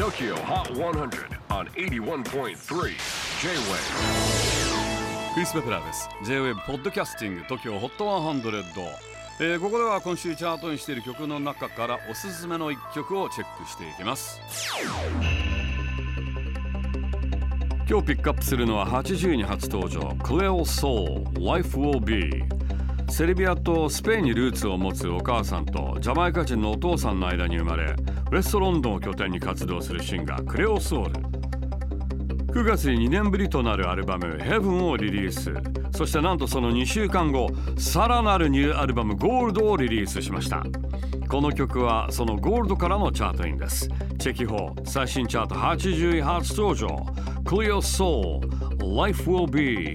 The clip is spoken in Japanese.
TOKYO HOT 100 on 81.3 J-WAVE クリス・ベプラーです。J-WAVE ポッドキャスティング TOKYO HOT 100、えーここでは今週チャートにしている曲の中からおすすめの一曲をチェックしていきます。今日ピックアップするのは80に初登場。Cleo Soul Life Will Be セルビアとスペインにルーツを持つお母さんとジャマイカ人のお父さんの間に生まれウェストロンドンを拠点に活動するシンガークレオソール。9月に2年ぶりとなるアルバム「Heaven」をリリース。そしてなんとその2週間後さらなるニューアルバム「ゴールドをリリースしました。この曲はそのゴールドからのチャートインです。チェキホー最新チャート80位初登場。Clear Soul Life Will Be